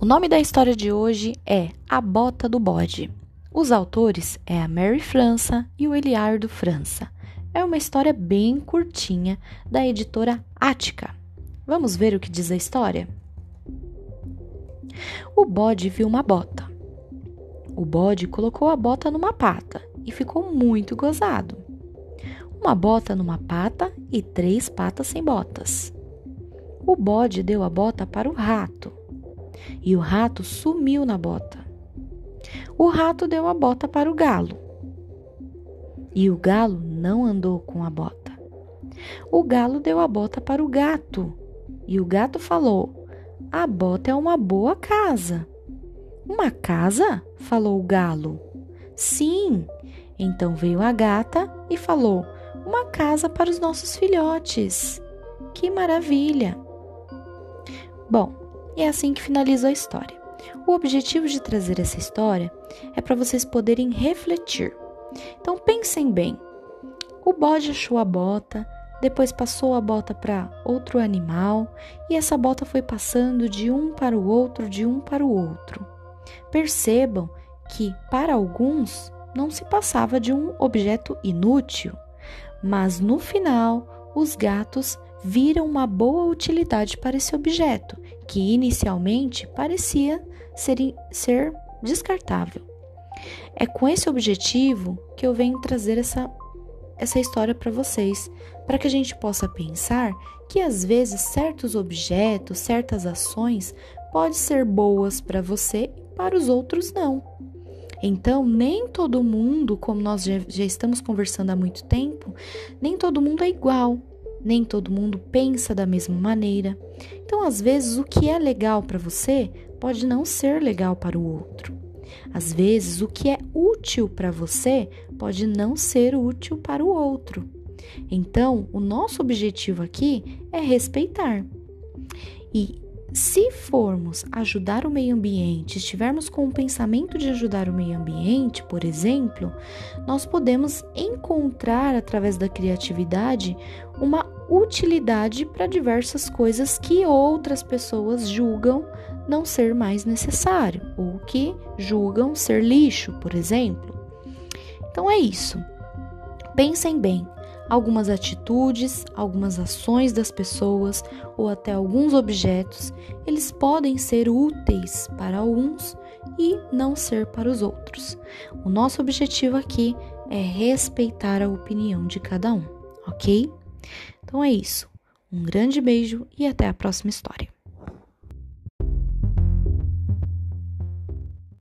O nome da história de hoje é A Bota do Bode. Os autores é a Mary França e o Eliardo França. É uma história bem curtinha da editora Ática. Vamos ver o que diz a história? O bode viu uma bota. O bode colocou a bota numa pata e ficou muito gozado. Uma bota numa pata e três patas sem botas. O bode deu a bota para o rato e o rato sumiu na bota. O rato deu a bota para o galo e o galo não andou com a bota. O galo deu a bota para o gato e o gato falou: A bota é uma boa casa. Uma casa? falou o galo. Sim. Então veio a gata e falou: Uma casa para os nossos filhotes. Que maravilha! É assim que finaliza a história. O objetivo de trazer essa história é para vocês poderem refletir. Então pensem bem. O bode achou a bota, depois passou a bota para outro animal e essa bota foi passando de um para o outro, de um para o outro. Percebam que para alguns não se passava de um objeto inútil, mas no final os gatos viram uma boa utilidade para esse objeto, que inicialmente parecia ser, ser descartável. É com esse objetivo que eu venho trazer essa, essa história para vocês, para que a gente possa pensar que às vezes certos objetos, certas ações podem ser boas para você e para os outros não. Então, nem todo mundo, como nós já, já estamos conversando há muito tempo, nem todo mundo é igual nem todo mundo pensa da mesma maneira. Então, às vezes, o que é legal para você pode não ser legal para o outro. Às vezes, o que é útil para você pode não ser útil para o outro. Então, o nosso objetivo aqui é respeitar. E se formos ajudar o meio ambiente, estivermos com o pensamento de ajudar o meio ambiente, por exemplo, nós podemos encontrar através da criatividade uma utilidade para diversas coisas que outras pessoas julgam não ser mais necessário ou que julgam ser lixo, por exemplo. Então é isso. Pensem bem, algumas atitudes, algumas ações das pessoas ou até alguns objetos, eles podem ser úteis para alguns e não ser para os outros. O nosso objetivo aqui é respeitar a opinião de cada um, ok? Então é isso. Um grande beijo e até a próxima história.